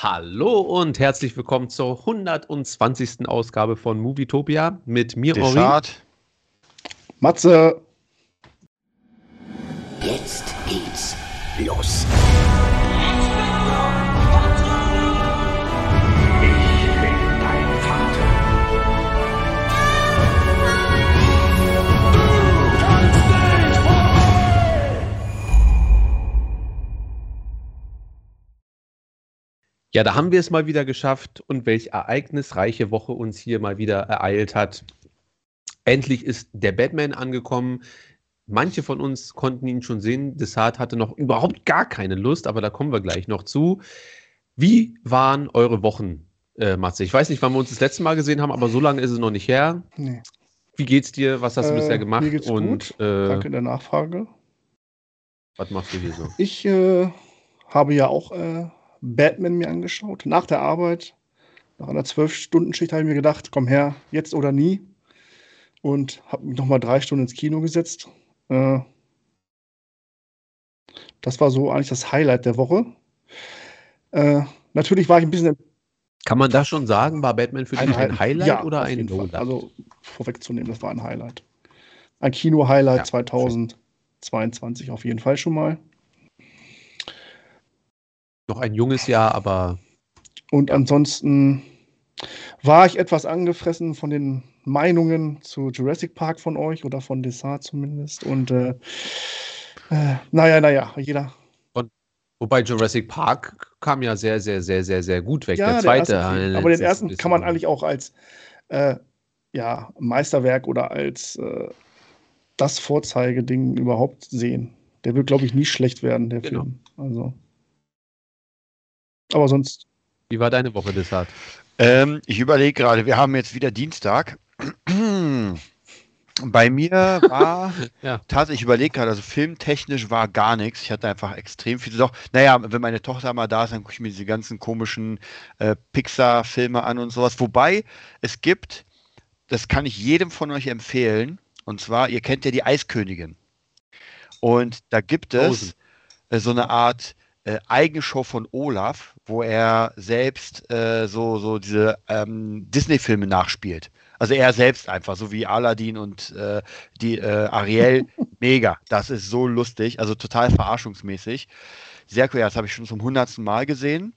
Hallo und herzlich willkommen zur 120. Ausgabe von Movietopia mit mir, Ori. Matze. Jetzt geht's los. Ja, da haben wir es mal wieder geschafft und welch ereignisreiche Woche uns hier mal wieder ereilt hat. Endlich ist der Batman angekommen. Manche von uns konnten ihn schon sehen. Desart hatte noch überhaupt gar keine Lust, aber da kommen wir gleich noch zu. Wie waren eure Wochen, äh, Matze? Ich weiß nicht, wann wir uns das letzte Mal gesehen haben, aber so lange ist es noch nicht her. Nee. Wie geht's dir? Was hast du äh, bisher gemacht? Mir geht's und, gut. Äh, Danke der Nachfrage. Was machst du hier so? Ich äh, habe ja auch äh, Batman mir angeschaut, nach der Arbeit. Nach einer Zwölf-Stunden-Schicht habe ich mir gedacht, komm her, jetzt oder nie. Und habe mich nochmal drei Stunden ins Kino gesetzt. Äh, das war so eigentlich das Highlight der Woche. Äh, natürlich war ich ein bisschen. Kann man das schon sagen? War Batman für dich ein Highlight ja, oder ein Lowlight? Also vorwegzunehmen, das war ein Highlight. Ein Kino-Highlight ja, 2022 schön. auf jeden Fall schon mal. Noch ein junges Jahr, aber. Und ansonsten war ich etwas angefressen von den Meinungen zu Jurassic Park von euch oder von Desart zumindest. Und äh, äh, naja, naja, jeder. Und, wobei Jurassic Park kam ja sehr, sehr, sehr, sehr, sehr gut weg. Ja, der zweite. Der erste, aber den ersten kann man eigentlich auch als äh, ja, Meisterwerk oder als äh, das Vorzeigeding überhaupt sehen. Der wird, glaube ich, nie schlecht werden, der genau. Film. Also. Aber sonst. Wie war deine Woche, Desart? Ähm, ich überlege gerade, wir haben jetzt wieder Dienstag. Bei mir war ja. tatsächlich, ich überlege gerade, also filmtechnisch war gar nichts. Ich hatte einfach extrem viel. Doch, naja, wenn meine Tochter mal da ist, dann gucke ich mir diese ganzen komischen äh, Pixar-Filme an und sowas. Wobei es gibt, das kann ich jedem von euch empfehlen, und zwar, ihr kennt ja die Eiskönigin. Und da gibt es äh, so eine Art äh, Eigenshow von Olaf, wo er selbst äh, so, so diese ähm, Disney-Filme nachspielt. Also er selbst einfach, so wie Aladdin und äh, die äh, Ariel. Mega. Das ist so lustig, also total verarschungsmäßig. Sehr cool, das habe ich schon zum hundertsten Mal gesehen.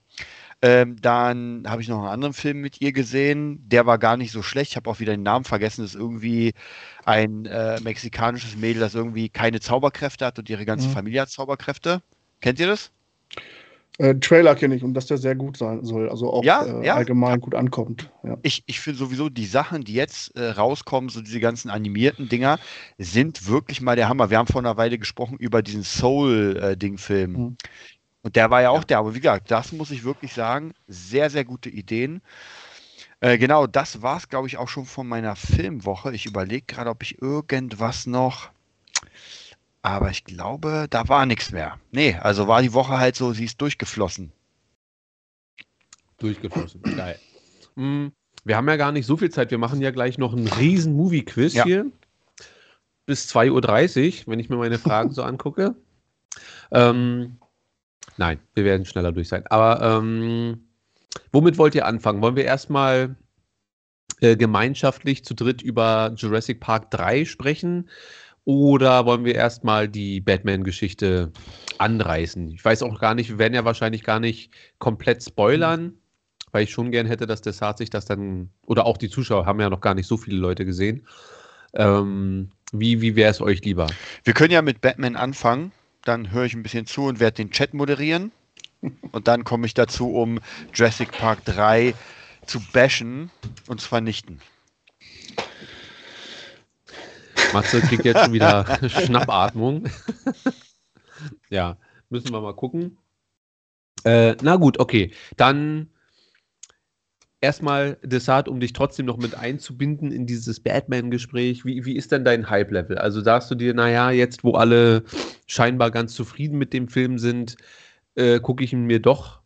Ähm, dann habe ich noch einen anderen Film mit ihr gesehen. Der war gar nicht so schlecht. Ich habe auch wieder den Namen vergessen. Das ist irgendwie ein äh, mexikanisches Mädel, das irgendwie keine Zauberkräfte hat und ihre ganze mhm. Familie hat Zauberkräfte. Kennt ihr das? Äh, Trailer kenne ich und dass der sehr gut sein soll, also auch ja, äh, ja. allgemein gut ankommt. Ja. Ich, ich finde sowieso die Sachen, die jetzt äh, rauskommen, so diese ganzen animierten Dinger, sind wirklich mal der Hammer. Wir haben vor einer Weile gesprochen über diesen Soul-Ding-Film. Mhm. Und der war ja auch der, aber wie gesagt, das muss ich wirklich sagen, sehr, sehr gute Ideen. Äh, genau, das war es, glaube ich, auch schon von meiner Filmwoche. Ich überlege gerade, ob ich irgendwas noch aber ich glaube, da war nichts mehr. Nee, also war die Woche halt so, sie ist durchgeflossen. Durchgeflossen, geil. Mhm. Wir haben ja gar nicht so viel Zeit. Wir machen ja gleich noch einen riesen Movie-Quiz ja. hier. Bis 2.30 Uhr, wenn ich mir meine Fragen so angucke. Ähm, nein, wir werden schneller durch sein. Aber ähm, womit wollt ihr anfangen? Wollen wir erstmal äh, gemeinschaftlich zu dritt über Jurassic Park 3 sprechen? Oder wollen wir erstmal die Batman-Geschichte anreißen? Ich weiß auch gar nicht, wir werden ja wahrscheinlich gar nicht komplett spoilern, weil ich schon gern hätte, dass der Saat sich das dann, oder auch die Zuschauer haben ja noch gar nicht so viele Leute gesehen. Ähm, wie wie wäre es euch lieber? Wir können ja mit Batman anfangen, dann höre ich ein bisschen zu und werde den Chat moderieren. Und dann komme ich dazu, um Jurassic Park 3 zu bashen und zu vernichten. Matze kriegt jetzt schon wieder Schnappatmung. ja, müssen wir mal gucken. Äh, na gut, okay. Dann erstmal Desart, um dich trotzdem noch mit einzubinden in dieses Batman-Gespräch. Wie, wie ist denn dein Hype-Level? Also sagst du dir, naja, jetzt wo alle scheinbar ganz zufrieden mit dem Film sind, äh, gucke ich ihn mir doch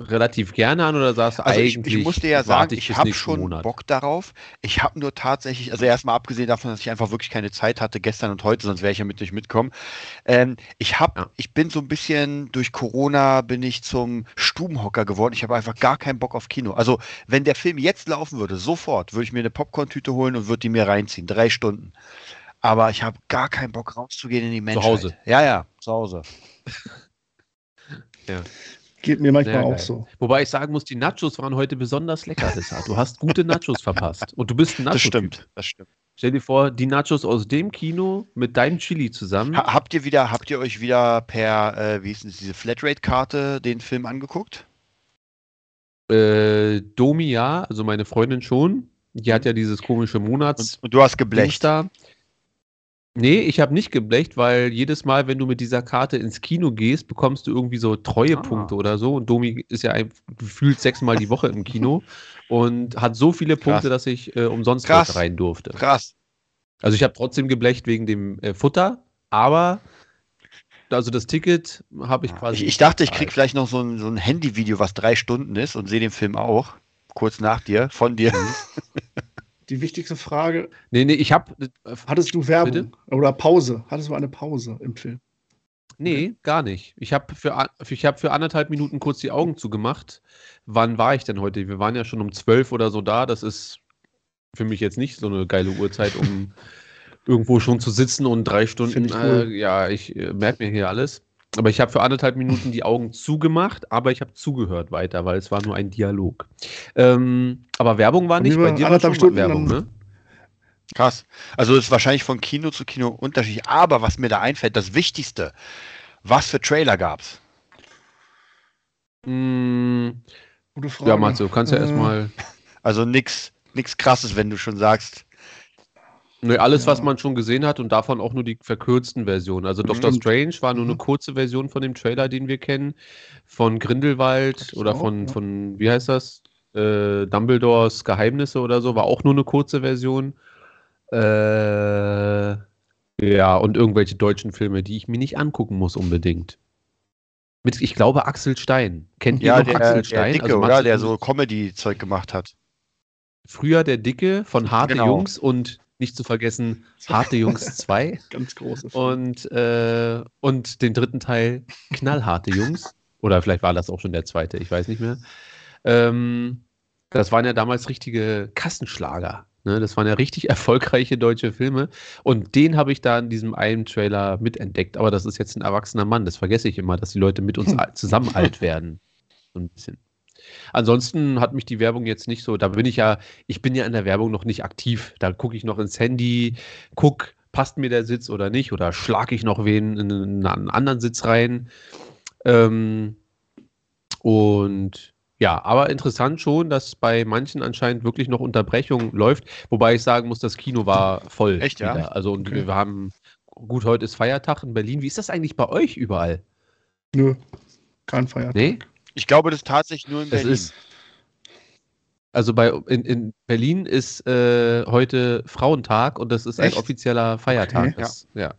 relativ gerne an oder sagst du Also eigentlich? ich, ich muss dir ja sagen, ich bis habe schon Monat? Bock darauf. Ich habe nur tatsächlich, also erstmal abgesehen davon, dass ich einfach wirklich keine Zeit hatte gestern und heute, sonst wäre ich ja mit euch mitkommen. Ähm, ich habe, Ja. ich bin so ein bisschen durch Corona bin ich zum Stubenhocker geworden. Ich habe einfach gar keinen Bock auf Kino. Also wenn der Film jetzt laufen würde, sofort würde ich mir eine Popcorn-Tüte holen und würde die mir reinziehen, drei Stunden. Aber ich habe gar keinen Bock rauszugehen in die Menschheit. Hause. Ja, ja, zu Hause. Geht mir manchmal auch so. Wobei ich sagen muss, die Nachos waren heute besonders lecker, Desart. Du hast gute Nachos verpasst. Und du bist ein Das Nacho-Typ. stimmt, das stimmt. Stell dir vor, die Nachos aus dem Kino mit deinem Chili zusammen. Ha habt ihr wieder, habt ihr euch wieder per, äh, wie hieß denn das, diese Flatrate-Karte den Film angeguckt? Äh, Domi ja, also meine Freundin schon. Die hat ja dieses komische Monats. Und, und du hast geblecht. da. Nee, ich habe nicht geblecht, weil jedes Mal, wenn du mit dieser Karte ins Kino gehst, bekommst du irgendwie so Treuepunkte Ah. oder so. Und Domi ist ja ein, gefühlt sechsmal die Woche im Kino und hat so viele Punkte, dass ich äh, umsonst Krass. rein durfte. Krass. Also ich habe trotzdem geblecht wegen dem äh, Futter, aber also das Ticket habe ich quasi. Ich, ich dachte, ich krieg vielleicht noch so ein, so ein Handyvideo, was drei Stunden ist und sehe den Film auch. Kurz nach dir, von dir. Die wichtigste Frage, Nee, nee, ich habe. Äh, hattest du Werbung Bitte? oder Pause? Hattest du eine Pause im Film? Nee, gar nicht. Ich habe für, ich hab für anderthalb Minuten kurz die Augen zugemacht. Wann war ich denn heute? Wir waren ja schon um zwölf oder so da. Das ist für mich jetzt nicht so eine geile Uhrzeit, um irgendwo schon zu sitzen und drei Stunden. Ich cool. äh, ja, ich äh, merke mir hier alles. Aber ich habe für anderthalb Minuten die Augen zugemacht, aber ich habe zugehört weiter, weil es war nur ein Dialog. Ähm, aber Werbung war nicht. Bei dir war anderthalb schon Stunden Werbung, ne? Krass. Also es ist wahrscheinlich von Kino zu Kino unterschiedlich. Aber was mir da einfällt, das Wichtigste, was für Trailer gab's? Mm, Gute Frage. ja, Matze, du kannst ja Äh, erstmal. Also nix, nix krasses, wenn du schon sagst. Nee, alles, was man schon gesehen hat und davon auch nur die verkürzten Versionen. Also Doctor Mhm. Strange war nur eine Mhm. kurze Version von dem Trailer, den wir kennen. Von Grindelwald oder auch, von, ja. von, wie heißt das? Äh, Dumbledores Geheimnisse oder so, war auch nur eine kurze Version. Äh, ja, und irgendwelche deutschen Filme, die ich mir nicht angucken muss unbedingt. Mit, ich glaube, Axel Stein. Kennt ihr Ja, noch der, Axel der Stein? Dicke, Also oder? Der so Comedy-Zeug gemacht hat. Früher der Dicke von Harte Genau. Jungs und nicht zu vergessen Harte Jungs 2. Ganz große Film. Und, äh, und den dritten Teil Knallharte Jungs. Oder vielleicht war das auch schon der zweite, ich weiß nicht mehr. Ähm, das waren ja damals richtige Kassenschlager. Ne? Das waren ja richtig erfolgreiche deutsche Filme. Und den habe ich da in diesem einen Trailer mitentdeckt. Aber das ist jetzt ein erwachsener Mann. Das vergesse ich immer, dass die Leute mit uns zusammen alt werden. So ein bisschen. Ansonsten hat mich die Werbung jetzt nicht so, da bin ich ja, ich bin ja in der Werbung noch nicht aktiv. Da gucke ich noch ins Handy, guck, passt mir der Sitz oder nicht, oder schlage ich noch wen in einen, anderen Sitz rein. Ähm, und ja, aber interessant schon, dass bei manchen anscheinend wirklich noch Unterbrechung läuft, wobei ich sagen muss, das Kino war voll. Echt, ja? wieder. Also und Okay. wir haben, gut, heute ist Feiertag in Berlin. Wie ist das eigentlich bei euch überall? Nö, kein Feiertag. Nee? Ich glaube, das ist tatsächlich nur in Es Berlin. ist. Also bei in, in Berlin ist äh, heute Frauentag und das ist ein Echt? offizieller Feiertag. Okay. Das, ja.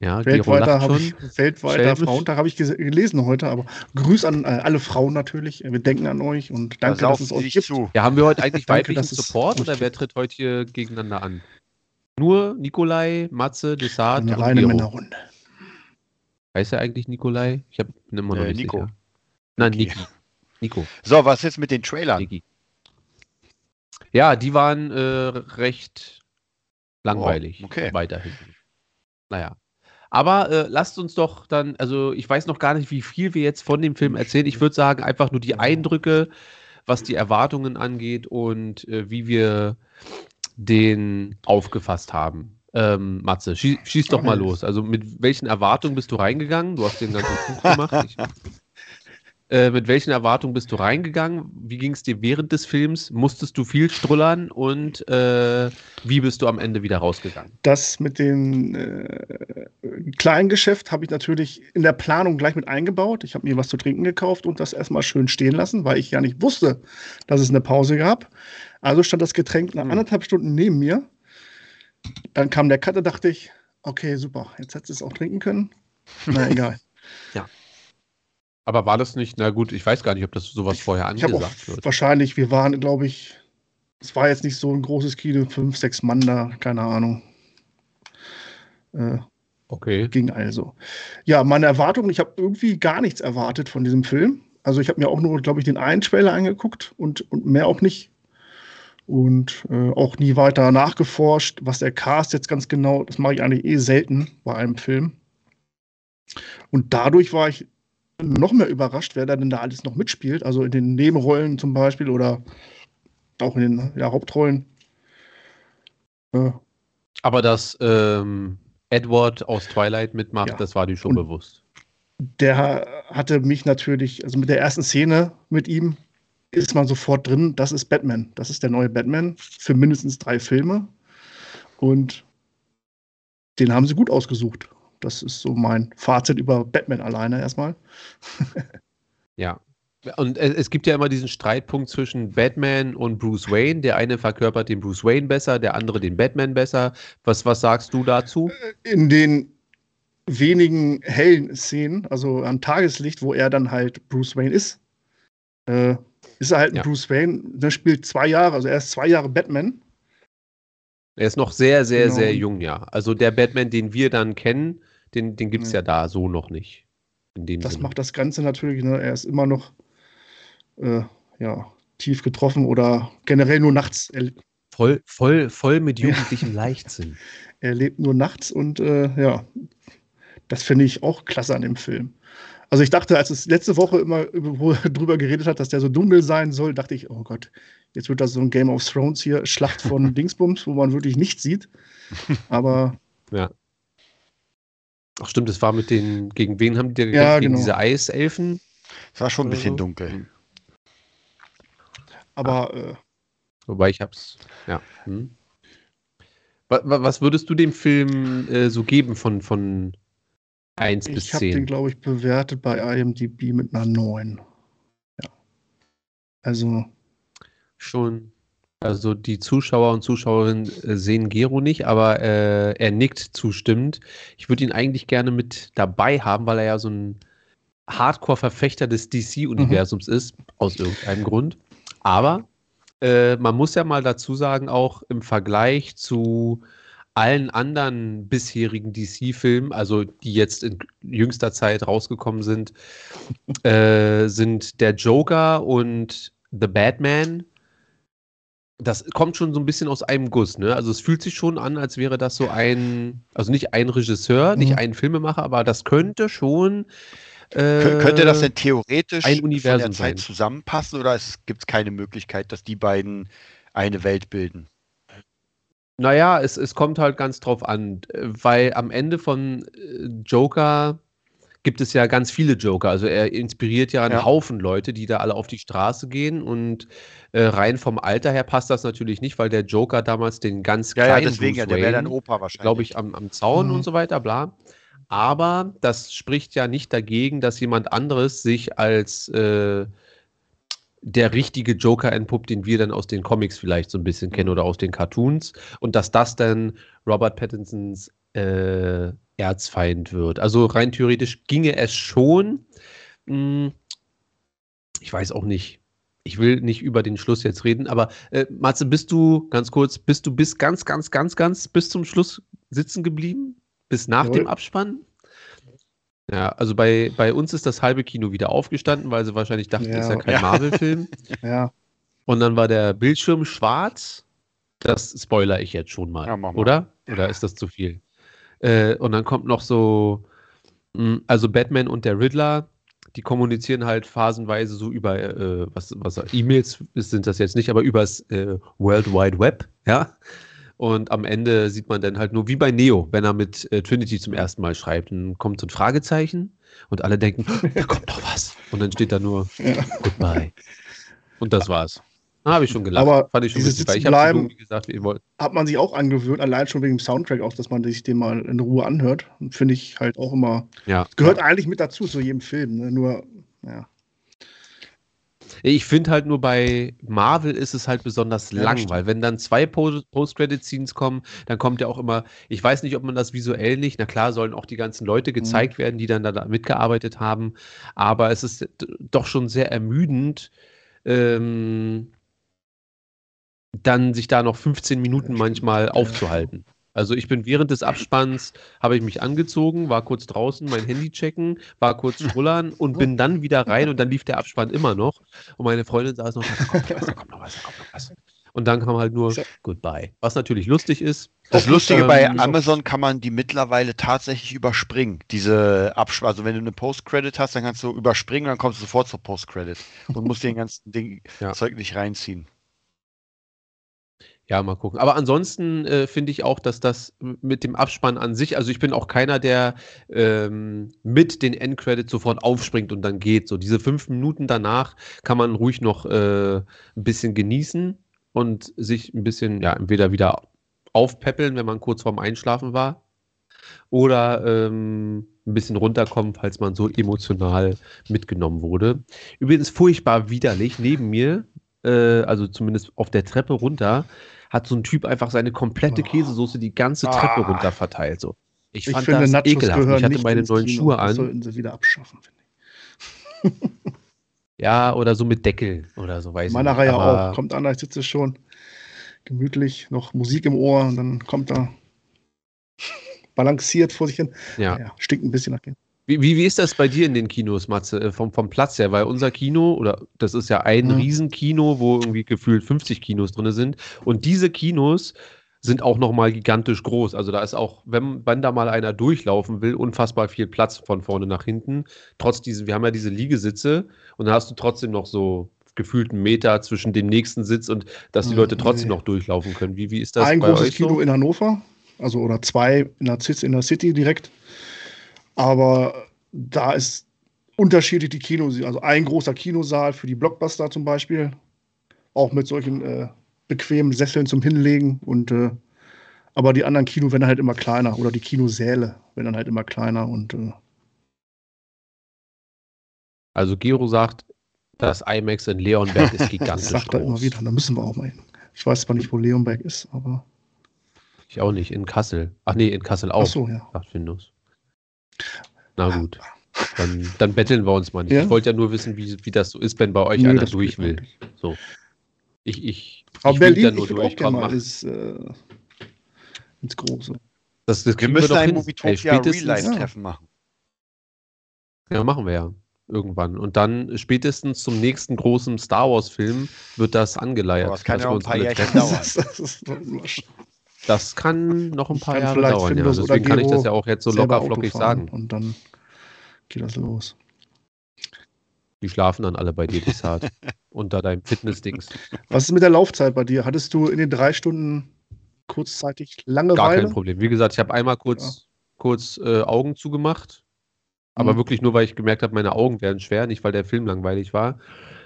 Ja, Gero Weltweiter, habe ich, weltweiter. Frauentag habe ich gelesen heute, aber Grüß an äh, alle Frauen natürlich. Wir denken an euch und Da danke, dass saufen es euch gibt. zu. Ja, haben wir heute eigentlich Danke, weiblichen dass Support oder wer tritt heute hier gegeneinander an? Nur Nikolai, Matze, Desart Eine und reine Gero. Männerrunde. Heißt er eigentlich Nikolai? Ich hab, bin immer noch Äh, nicht Nico. sicher. Nein, Niki. Nico. So, was jetzt mit den Trailern? Niki. Ja, die waren äh, recht langweilig. Oh, okay. Weiterhin. Naja. Aber äh, lasst uns doch dann, also ich weiß noch gar nicht, wie viel wir jetzt von dem Film erzählen. Ich würde sagen, einfach nur die Eindrücke, was die Erwartungen angeht und äh, wie wir den aufgefasst haben. Ähm, Matze, schieß, schieß doch mal los. Also mit welchen Erwartungen bist du reingegangen? Du hast den ganzen Buch gemacht. Ich, äh, mit welchen Erwartungen bist du reingegangen? Wie ging es dir während des Films? Musstest du viel strullern und äh, wie bist du am Ende wieder rausgegangen? Das mit dem äh, kleinen Geschäft habe ich natürlich in der Planung gleich mit eingebaut. Ich habe mir was zu trinken gekauft und das erstmal schön stehen lassen, weil ich ja nicht wusste, dass es eine Pause gab. Also stand das Getränk nach Hm. anderthalb Stunden neben mir. Dann kam der Cut, da dachte ich, okay, super, jetzt hättest du es auch trinken können. Na egal. Ja. Aber war das nicht, na gut, ich weiß gar nicht, ob das sowas vorher angesagt wird. Wahrscheinlich, wir waren, glaube ich, es war jetzt nicht so ein großes Kino, fünf, sechs Mann da, keine Ahnung. Äh, okay. Ging also. Ja, meine Erwartungen, ich habe irgendwie gar nichts erwartet von diesem Film. Also ich habe mir auch nur, glaube ich, den einen Trailer angeguckt und, und mehr auch nicht. Und äh, auch nie weiter nachgeforscht, was der Cast jetzt ganz genau, das mache ich eigentlich eh selten bei einem Film. Und dadurch war ich noch mehr überrascht, wer da denn da alles noch mitspielt. Also in den Nebenrollen zum Beispiel oder auch in den ja, Hauptrollen. Ja. Aber dass ähm, Edward aus Twilight mitmacht, ja. das war dir schon Und bewusst. Der hatte mich natürlich, also mit der ersten Szene mit ihm ist man sofort drin, das ist Batman. Das ist der neue Batman für mindestens drei Filme. Und den haben sie gut ausgesucht. Das ist so mein Fazit über Batman alleine erstmal. ja. Und es gibt ja immer diesen Streitpunkt zwischen Batman und Bruce Wayne. Der eine verkörpert den Bruce Wayne besser, der andere den Batman besser. Was, was sagst du dazu? In den wenigen hellen Szenen, also am Tageslicht, wo er dann halt Bruce Wayne ist, äh, ist er halt ein ja. Bruce Wayne. Der spielt zwei Jahre, also er ist zwei Jahre Batman. Er ist noch sehr, sehr, genau. sehr jung, ja. Also der Batman, den wir dann kennen, den, den gibt es ja. ja. da so noch nicht. das Sinne. macht das Ganze natürlich, ne? er ist immer noch äh, ja, tief getroffen oder generell nur nachts. Voll, voll, voll mit jugendlichem Leichtsinn. Er lebt nur nachts und äh, ja, das finde ich auch klasse an dem Film. Also ich dachte, als es letzte Woche immer drüber geredet hat, dass der so dunkel sein soll, dachte ich, oh Gott, jetzt wird das so ein Game of Thrones hier, Schlacht von Dingsbums, wo man wirklich nichts sieht. Aber ja. Ach stimmt, das war mit den, gegen wen haben die gekämpft? Ja, genau. Gegen diese Eiselfen? Es war schon ein bisschen so. dunkel. Aber. Äh, Wobei ich hab's, ja. Hm. Was würdest du dem Film äh, so geben von, von 1 bis 10? Ich habe den, glaube ich, bewertet bei IMDb mit einer 9. Ja. Also. Schon also die Zuschauer und Zuschauerinnen äh, sehen Gero nicht, aber äh, er nickt zustimmend. Ich würde ihn eigentlich gerne mit dabei haben, weil er ja so ein Hardcore-Verfechter des DC-Universums mhm. ist, aus irgendeinem Grund. Aber äh, man muss ja mal dazu sagen, auch im Vergleich zu allen anderen bisherigen DC-Filmen, also die jetzt in jüngster Zeit rausgekommen sind, äh, sind der Joker und The Batman das kommt schon so ein bisschen aus einem Guss, ne? Also es fühlt sich schon an, als wäre das so ein, also nicht ein Regisseur, nicht mhm. ein Filmemacher, aber das könnte schon. Äh, könnte das denn theoretisch ein Universum von der Zeit sein. zusammenpassen oder gibt es keine Möglichkeit, dass die beiden eine Welt bilden? Naja, es, es kommt halt ganz drauf an, weil am Ende von äh, Joker gibt es ja ganz viele Joker. Also er inspiriert ja einen ja. Haufen Leute, die da alle auf die Straße gehen. Und äh, rein vom Alter her passt das natürlich nicht, weil der Joker damals den ganz kleinen ja, ja deswegen, Bruce ja, der wäre dann Opa wahrscheinlich. Glaube ich, am, am Zaun mhm. und so weiter, bla. Aber das spricht ja nicht dagegen, dass jemand anderes sich als äh, der richtige Joker entpuppt, den wir dann aus den Comics vielleicht so ein bisschen kennen oder aus den Cartoons. Und dass das dann Robert Pattinsons äh, Erzfeind wird. Also rein theoretisch ginge es schon. Hm, ich weiß auch nicht. Ich will nicht über den Schluss jetzt reden, aber äh, Matze, bist du ganz kurz, bist du bis ganz, ganz, ganz, ganz bis zum Schluss sitzen geblieben? Bis nach Jawohl. dem Abspann? Ja, also bei, bei uns ist das halbe Kino wieder aufgestanden, weil sie wahrscheinlich dachten, ja. ist ja kein ja. Marvel-Film. ja. Und dann war der Bildschirm schwarz. Das spoiler ich jetzt schon mal, ja, oder? Oder ist das zu viel? Äh, und dann kommt noch so, mh, hm, also Batman und der Riddler, die kommunizieren halt phasenweise so über, äh, was, was E-Mails sind das jetzt nicht, aber übers äh, World Wide Web, ja. Und am Ende sieht man dann halt nur wie bei Neo, wenn er mit äh, Trinity zum ersten Mal schreibt, dann kommt so ein Fragezeichen und alle denken, da kommt noch was. Und dann steht da nur ja. Goodbye. Und das war's. Ah, habe ich schon gelacht. Aber Fand ich schon dieses Ich bleiben, gesagt, wie ihr wollt. Hat man sich auch angewöhnt, allein schon wegen dem Soundtrack auch, dass man sich den mal in Ruhe anhört. Finde ich halt auch immer. Ja. Gehört ja. eigentlich mit dazu zu jedem Film. Ne? Nur, ja. Ich finde halt nur bei Marvel ist es halt besonders ja, lang, weil wenn dann zwei Post-Credit-Scenes kommen, dann kommt ja auch immer, ich weiß nicht, ob man das visuell nicht, na klar sollen auch die ganzen Leute mhm. gezeigt mhm. werden, die dann da mitgearbeitet haben, aber es ist doch schon sehr ermüdend, ähm, dann sich da noch 15 Minuten manchmal aufzuhalten. Also ich bin während des Abspanns, habe ich mich angezogen, war kurz draußen, mein Handy checken, war kurz schrullern und bin dann wieder rein und dann lief der Abspann immer noch. Und meine Freundin saß noch, da kommt noch was, da kommt noch was, da kommt noch was. Und dann kam halt nur Goodbye. Was natürlich lustig ist. Das Lustige ähm, bei Amazon kann man die mittlerweile tatsächlich überspringen. Diese Abspann, also wenn du eine Post-Credit hast, dann kannst du überspringen, dann kommst du sofort zur Post-Credit und musst den ganzen Ding, ja. Zeug nicht reinziehen. Ja, mal gucken. Aber ansonsten äh, finde ich auch, dass das mit dem Abspann an sich, also ich bin auch keiner, der ähm, mit den Endcredits sofort aufspringt und dann geht. So diese fünf Minuten danach kann man ruhig noch äh, ein bisschen genießen und sich ein bisschen, ja, entweder wieder aufpäppeln, wenn man kurz vorm Einschlafen war, oder ähm, ein bisschen runterkommen, falls man so emotional mitgenommen wurde. Übrigens furchtbar widerlich, neben mir, äh, also zumindest auf der Treppe runter, hat so ein Typ einfach seine komplette oh. Käsesoße die ganze Treppe ah. runter verteilt. So. Ich, ich fand finde, das Nachos ekelhaft. Ich hatte meine neuen Kino. Schuhe an. Das sollten sie wieder abschaffen, finde ich. ja, oder so mit Deckel oder so, weiß Meiner Reihe auch. Kommt an, ich sitze schon gemütlich, noch Musik im Ohr und dann kommt er balanciert vor sich hin. Ja. ja stinkt ein bisschen nach Käse. Wie, wie, wie, ist das bei dir in den Kinos, Matze, äh, vom, vom Platz her? Weil unser Kino, oder das ist ja ein mhm. Riesenkino, wo irgendwie gefühlt 50 Kinos drin sind. Und diese Kinos sind auch nochmal gigantisch groß. Also da ist auch, wenn, wenn da mal einer durchlaufen will, unfassbar viel Platz von vorne nach hinten. Trotz diese, wir haben ja diese Liegesitze und dann hast du trotzdem noch so gefühlt einen Meter zwischen dem nächsten Sitz und dass die mhm. Leute trotzdem noch durchlaufen können. Wie, wie ist das Ein großes Kino so? in Hannover, also oder zwei in der, in der City direkt aber da ist unterschiedlich die Kinos. Also ein großer Kinosaal für die Blockbuster zum Beispiel, auch mit solchen äh, bequemen Sesseln zum Hinlegen. Und äh, aber die anderen Kino werden halt immer kleiner oder die Kinosäle werden dann halt immer kleiner und äh, also Gero sagt, das IMAX in Leonberg ist gigantisch. das sagt er immer wieder, da müssen wir auch mal hin. Ich weiß zwar nicht, wo Leonberg ist, aber. Ich auch nicht, in Kassel. Ach nee, in Kassel auch. Ach so, ja. Sagt Findus. Na gut. Dann, dann betteln wir uns mal nicht. Ja? Ich wollte ja nur wissen, wie, wie das so ist, wenn bei euch Nö, einer durch will. So. Ich, ich, Aber ich Berlin, dann nur ich durch. Komm, mal ist, äh, ins Große. Das, das wir müssen wir ein Movietopia Real-Life-Treffen ja. machen. Ja, machen wir ja. Irgendwann. Und dann spätestens zum nächsten großen Star Wars-Film wird das angeleiert. Aber das kann ja auch ein paar Jahre dauern. das, das kann noch ein paar Jahre dauern. Ja. Deswegen kann ich das ja auch jetzt so locker flockig sagen. Und dann geht das los. Die schlafen dann alle bei dir, die Zart. unter deinem Fitnessdings. Was ist mit der Laufzeit bei dir? Hattest du in den drei Stunden kurzzeitig Langeweile? Gar kein Problem. Wie gesagt, ich habe einmal kurz, ja. kurz äh, Augen zugemacht. Aber mhm. wirklich nur, weil ich gemerkt habe, meine Augen werden schwer, nicht weil der Film langweilig war.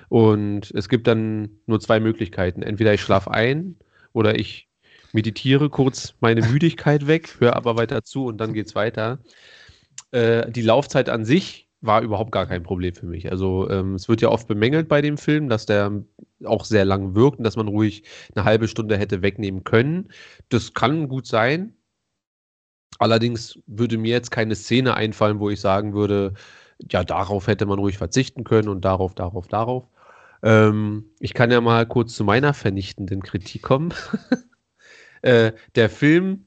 Und es gibt dann nur zwei Möglichkeiten. Entweder ich schlafe ein oder ich meditiere kurz meine Müdigkeit weg, höre aber weiter zu und dann geht es weiter. Äh, die Laufzeit an sich war überhaupt gar kein Problem für mich. Also ähm, es wird ja oft bemängelt bei dem Film, dass der auch sehr lang wirkt und dass man ruhig eine halbe Stunde hätte wegnehmen können. Das kann gut sein. Allerdings würde mir jetzt keine Szene einfallen, wo ich sagen würde, ja, darauf hätte man ruhig verzichten können und darauf, darauf, darauf. Ähm, ich kann ja mal kurz zu meiner vernichtenden Kritik kommen. Äh, der Film,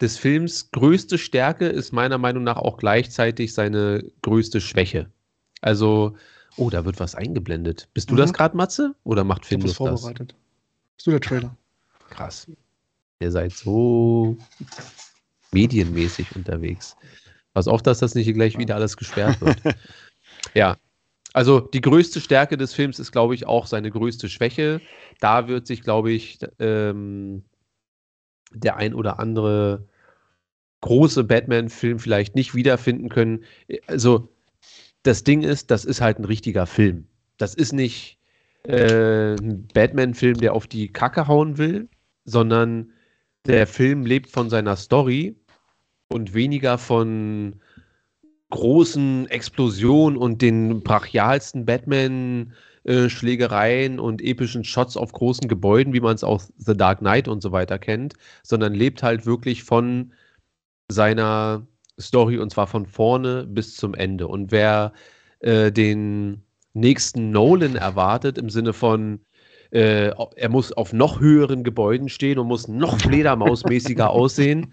des Films größte Stärke ist meiner Meinung nach auch gleichzeitig seine größte Schwäche. Also, oh, da wird was eingeblendet. Bist du mhm. das gerade, Matze? Oder macht Findus das? vorbereitet. Bist du der Trailer? Krass. Ihr seid so medienmäßig unterwegs. Pass auf, dass das nicht gleich wieder alles gesperrt wird. ja, also die größte Stärke des Films ist, glaube ich, auch seine größte Schwäche. Da wird sich, glaube ich, ähm, der ein oder andere große Batman-Film vielleicht nicht wiederfinden können. Also das Ding ist, das ist halt ein richtiger Film. Das ist nicht äh, ein Batman-Film, der auf die Kacke hauen will, sondern der Film lebt von seiner Story und weniger von großen Explosionen und den brachialsten Batman äh, Schlägereien und epischen Shots auf großen Gebäuden, wie man es aus The Dark Knight und so weiter kennt, sondern lebt halt wirklich von seiner Story und zwar von vorne bis zum Ende. Und wer äh, den nächsten Nolan erwartet, im Sinne von, äh, er muss auf noch höheren Gebäuden stehen und muss noch fledermausmäßiger aussehen,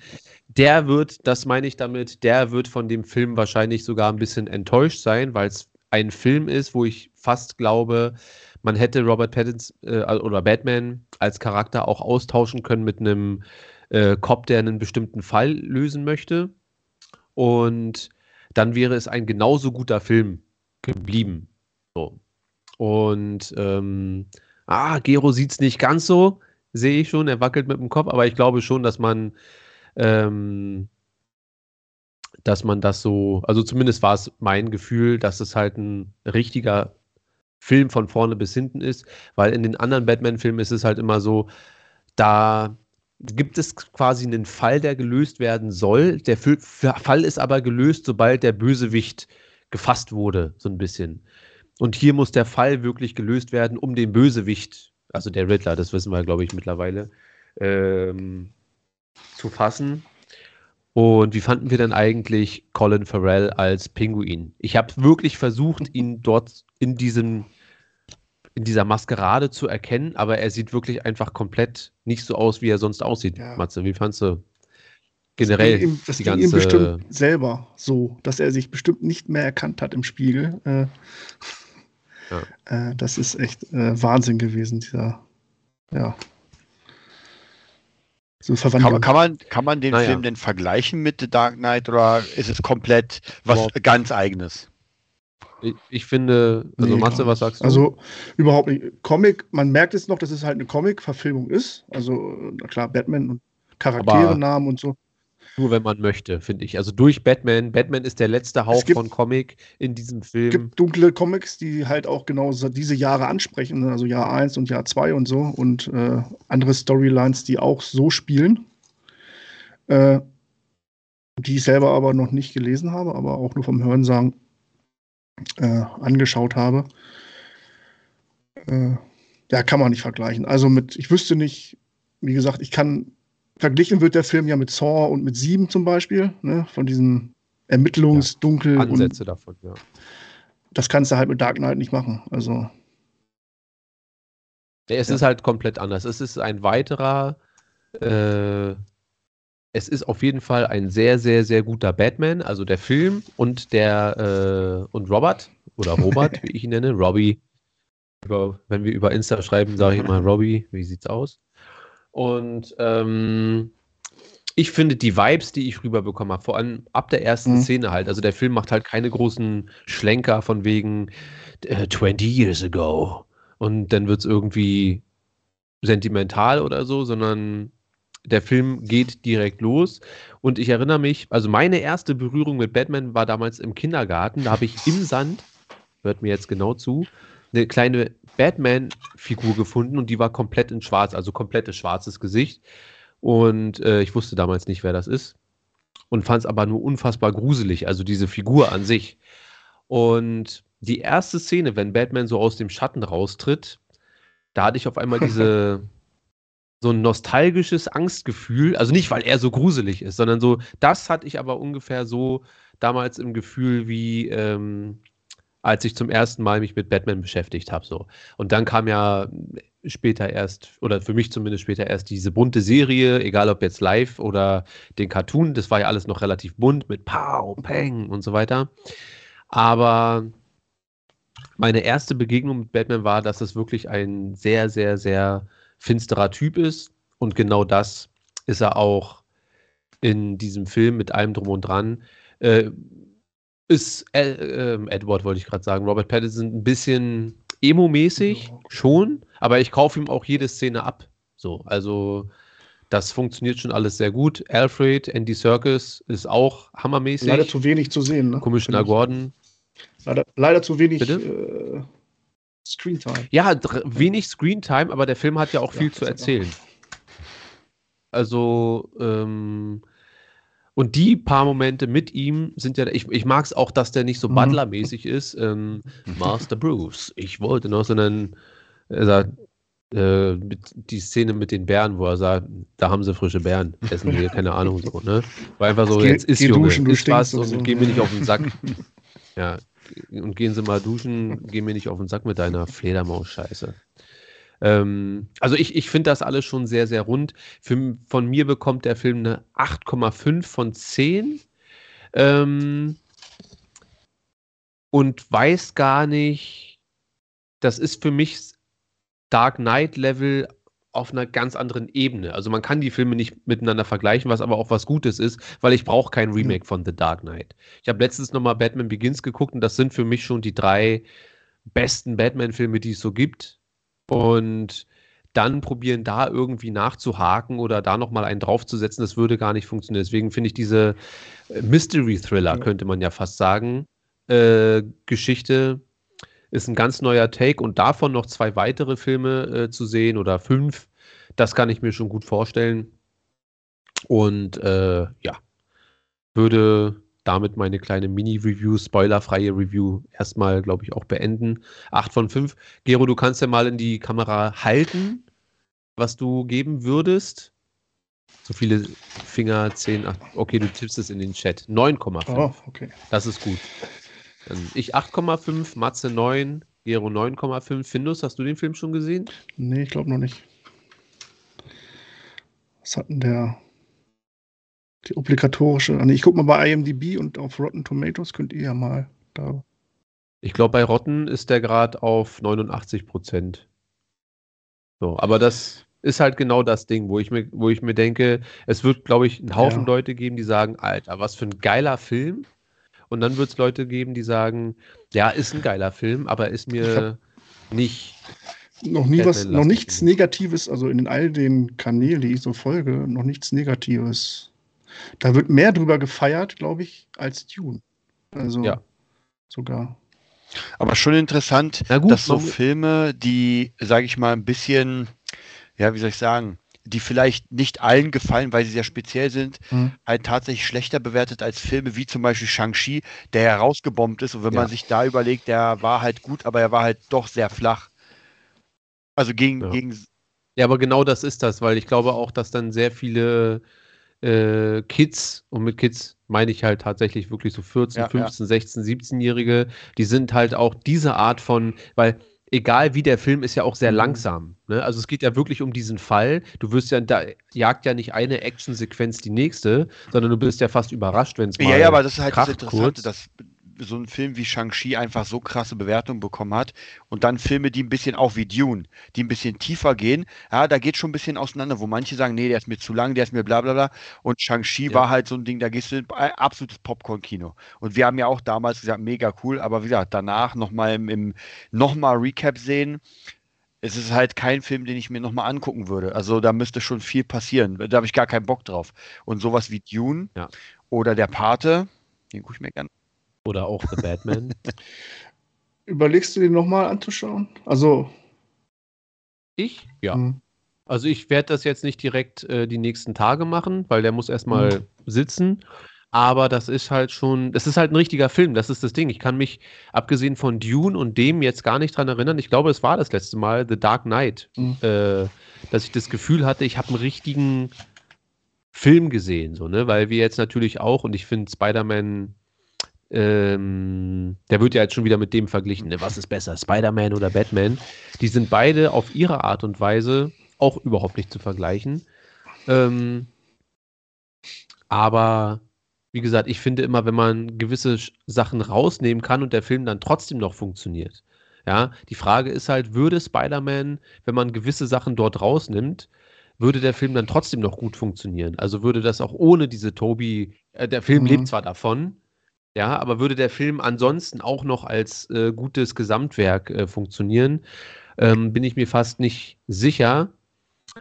der wird, das meine ich damit, der wird von dem Film wahrscheinlich sogar ein bisschen enttäuscht sein, weil es ein Film ist, wo ich fast glaube, man hätte Robert Pattinson äh, oder Batman als Charakter auch austauschen können mit einem äh, Cop, der einen bestimmten Fall lösen möchte. Und dann wäre es ein genauso guter Film geblieben. So. Und ähm, ah, Gero sieht es nicht ganz so, sehe ich schon, er wackelt mit dem Kopf, aber ich glaube schon, dass man ähm, dass man das so, also zumindest war es mein Gefühl, dass es halt ein richtiger Film von vorne bis hinten ist, weil in den anderen Batman-Filmen ist es halt immer so, da gibt es quasi einen Fall, der gelöst werden soll. Der Fall ist aber gelöst, sobald der Bösewicht gefasst wurde, so ein bisschen. Und hier muss der Fall wirklich gelöst werden, um den Bösewicht, also der Riddler, das wissen wir, glaube ich, mittlerweile, ähm, zu fassen. Und wie fanden wir denn eigentlich Colin Farrell als Pinguin? Ich habe wirklich versucht, ihn dort in diesem in dieser Maskerade zu erkennen, aber er sieht wirklich einfach komplett nicht so aus, wie er sonst aussieht. Ja. Matze, wie fandst du generell das ging ihm, das die ganze... ihm bestimmt selber so, dass er sich bestimmt nicht mehr erkannt hat im Spiegel. Äh, ja. äh, das ist echt äh, Wahnsinn gewesen, dieser ja, so kann, kann, man, kann man den naja. Film denn vergleichen mit The Dark Knight oder ist es komplett was wow. ganz eigenes? Ich, ich finde, also nee, Matze, was sagst du? Also überhaupt nicht. Comic, man merkt es noch, dass es halt eine Comic-Verfilmung ist. Also, na klar, Batman und Charakterenamen und so. Nur wenn man möchte, finde ich. Also durch Batman. Batman ist der letzte Hauch gibt, von Comic in diesem Film. Es gibt dunkle Comics, die halt auch genau diese Jahre ansprechen, ne? also Jahr 1 und Jahr 2 und so. Und äh, andere Storylines, die auch so spielen. Äh, die ich selber aber noch nicht gelesen habe, aber auch nur vom Hörensagen äh, angeschaut habe. Äh, ja, kann man nicht vergleichen. Also mit, ich wüsste nicht, wie gesagt, ich kann verglichen wird der Film ja mit Saw und mit Sieben zum Beispiel, ne? von diesem Ermittlungsdunkel. Ja, Ansätze davon, ja. Das kannst du halt mit Dark Knight nicht machen. Also. Ja, es ja. ist halt komplett anders. Es ist ein weiterer. Äh, es ist auf jeden Fall ein sehr, sehr, sehr guter Batman. Also der Film und der äh, und Robert oder Robert, wie ich ihn nenne, Robbie. Über, wenn wir über Insta schreiben, sage ich immer Robbie. Wie sieht's aus? Und ähm, ich finde die Vibes, die ich rüberbekommen habe, vor allem ab der ersten mhm. Szene halt, also der Film macht halt keine großen Schlenker von wegen äh, 20 years ago und dann wird es irgendwie sentimental oder so, sondern der Film geht direkt los und ich erinnere mich, also meine erste Berührung mit Batman war damals im Kindergarten, da habe ich im Sand, hört mir jetzt genau zu, eine kleine Batman-Figur gefunden und die war komplett in schwarz, also komplettes schwarzes Gesicht. Und äh, ich wusste damals nicht, wer das ist. Und fand es aber nur unfassbar gruselig, also diese Figur an sich. Und die erste Szene, wenn Batman so aus dem Schatten raustritt, da hatte ich auf einmal diese so ein nostalgisches Angstgefühl, also nicht, weil er so gruselig ist, sondern so, das hatte ich aber ungefähr so damals im Gefühl wie ähm, als ich zum ersten Mal mich mit Batman beschäftigt habe. So. Und dann kam ja später erst, oder für mich zumindest später erst diese bunte Serie, egal ob jetzt live oder den Cartoon, das war ja alles noch relativ bunt mit Pow, Peng und so weiter. Aber meine erste Begegnung mit Batman war, dass es wirklich ein sehr, sehr, sehr finsterer Typ ist. Und genau das ist er auch in diesem Film mit allem drum und dran. Äh, ist äh, äh, Edward, wollte ich gerade sagen, Robert Pattinson ein bisschen emo-mäßig schon, aber ich kaufe ihm auch jede Szene ab. So, also das funktioniert schon alles sehr gut. Alfred, Andy Serkis ist auch hammermäßig. Leider zu wenig zu sehen, ne? Commissioner Gordon. Leider, leider zu wenig äh, Screentime. Ja, wenig Screentime, aber der Film hat ja auch ja, viel zu erzählen. Also, ähm, Und die paar Momente mit ihm sind ja, ich, ich mag es auch, dass der nicht so mhm. Butler-mäßig ist. Ähm, Master Bruce, ich wollte noch, sondern er sagt, äh, die Szene mit den Bären, wo er sagt, da haben sie frische Bären, essen wir, keine Ahnung, so, ne? War einfach so, geh, jetzt ist Junge, duschen, ist was und so. geh mir nicht auf den Sack. ja, und gehen Sie mal duschen, geh mir nicht auf den Sack mit deiner Fledermaus-Scheiße. Ähm, also ich, ich finde das alles schon sehr, sehr rund. Für, von mir bekommt der Film eine 8,5 von 10. Ähm, und weiß gar nicht, das ist für mich Dark Knight Level auf einer ganz anderen Ebene. Also man kann die Filme nicht miteinander vergleichen, was aber auch was Gutes ist, weil ich brauche kein Remake von The Dark Knight. Ich habe letztens nochmal Batman Begins geguckt und das sind für mich schon die drei besten Batman-Filme, die es so gibt und dann probieren, da irgendwie nachzuhaken oder da nochmal einen draufzusetzen, das würde gar nicht funktionieren. Deswegen finde ich diese äh, Mystery-Thriller, könnte man ja fast sagen, äh, Geschichte ist ein ganz neuer Take und davon noch zwei weitere Filme äh, zu sehen oder fünf, das kann ich mir schon gut vorstellen. Und äh, ja, würde damit meine kleine Mini-Review, spoilerfreie Review erstmal, glaube ich, auch beenden. 8 von 5. Gero, du kannst ja mal in die Kamera halten, was du geben würdest. So viele Finger, 10, 8. Okay, du tippst es in den Chat. 9,5. Oh, okay. Das ist gut. Dann ich 8,5, Matze 9, Gero 9,5. Findus, hast du den Film schon gesehen? Nee, ich glaube noch nicht. Was hat denn der die obligatorische. Ich gucke mal bei IMDb und auf Rotten Tomatoes könnt ihr ja mal da. Ich glaube, bei Rotten ist der gerade auf 89 Prozent. So, aber das ist halt genau das Ding, wo ich mir, wo ich mir denke, es wird, glaube ich, einen Haufen ja. Leute geben, die sagen, Alter, was für ein geiler Film. Und dann wird es Leute geben, die sagen, ja, ist ein geiler Film, aber ist mir nicht. Noch nie was, noch nichts Negatives, also in all den Kanälen, die ich so folge, noch nichts Negatives da wird mehr drüber gefeiert, glaube ich, als Dune. Also ja. sogar. Aber schon interessant, gut, dass so Filme, die, sage ich mal, ein bisschen, ja, wie soll ich sagen, die vielleicht nicht allen gefallen, weil sie sehr speziell sind, mhm. halt tatsächlich schlechter bewertet als Filme wie zum Beispiel Shang-Chi, der herausgebombt ist. Und wenn ja. man sich da überlegt, der war halt gut, aber er war halt doch sehr flach. Also gegen, ja. gegen. Ja, aber genau das ist das, weil ich glaube auch, dass dann sehr viele äh, Kids, und mit Kids meine ich halt tatsächlich wirklich so 14, ja, 15, ja. 16, 17-Jährige, die sind halt auch diese Art von, weil egal wie der Film ist ja auch sehr mhm. langsam. Ne? Also es geht ja wirklich um diesen Fall. Du wirst ja, da jagt ja nicht eine Actionsequenz die nächste, sondern du bist ja fast überrascht, wenn es mal. Ja, ja, aber das ist halt das Interessante, dass so ein Film wie Shang-Chi einfach so krasse Bewertungen bekommen hat und dann Filme, die ein bisschen auch wie Dune, die ein bisschen tiefer gehen, ja, da geht schon ein bisschen auseinander, wo manche sagen, nee, der ist mir zu lang, der ist mir bla bla bla und Shang-Chi ja. war halt so ein Ding, da gehst du in absolutes Popcorn-Kino und wir haben ja auch damals gesagt, mega cool, aber wie gesagt, danach nochmal im, im nochmal Recap sehen, es ist halt kein Film, den ich mir nochmal angucken würde. Also da müsste schon viel passieren. Da habe ich gar keinen Bock drauf. Und sowas wie Dune ja. oder Der Pate, den gucke ich mir gerne oder auch The Batman. Überlegst du den nochmal anzuschauen? Also. Ich? Ja. Hm. Also ich werde das jetzt nicht direkt äh, die nächsten Tage machen, weil der muss erstmal hm. sitzen. Aber das ist halt schon, das ist halt ein richtiger Film, das ist das Ding. Ich kann mich, abgesehen von Dune und dem, jetzt gar nicht dran erinnern. Ich glaube, es war das letzte Mal, The Dark Knight, hm. äh, dass ich das Gefühl hatte, ich habe einen richtigen Film gesehen, so, ne? Weil wir jetzt natürlich auch, und ich finde Spider-Man ähm, der wird ja jetzt schon wieder mit dem verglichen, ne? was ist besser, Spider-Man oder Batman? Die sind beide auf ihre Art und Weise auch überhaupt nicht zu vergleichen. Ähm, aber wie gesagt, ich finde immer, wenn man gewisse Sachen rausnehmen kann und der Film dann trotzdem noch funktioniert. Ja, die Frage ist halt, würde Spider-Man, wenn man gewisse Sachen dort rausnimmt, würde der Film dann trotzdem noch gut funktionieren? Also würde das auch ohne diese Toby, äh, der Film mhm. lebt zwar davon, ja, aber würde der Film ansonsten auch noch als äh, gutes Gesamtwerk äh, funktionieren, ähm, bin ich mir fast nicht sicher.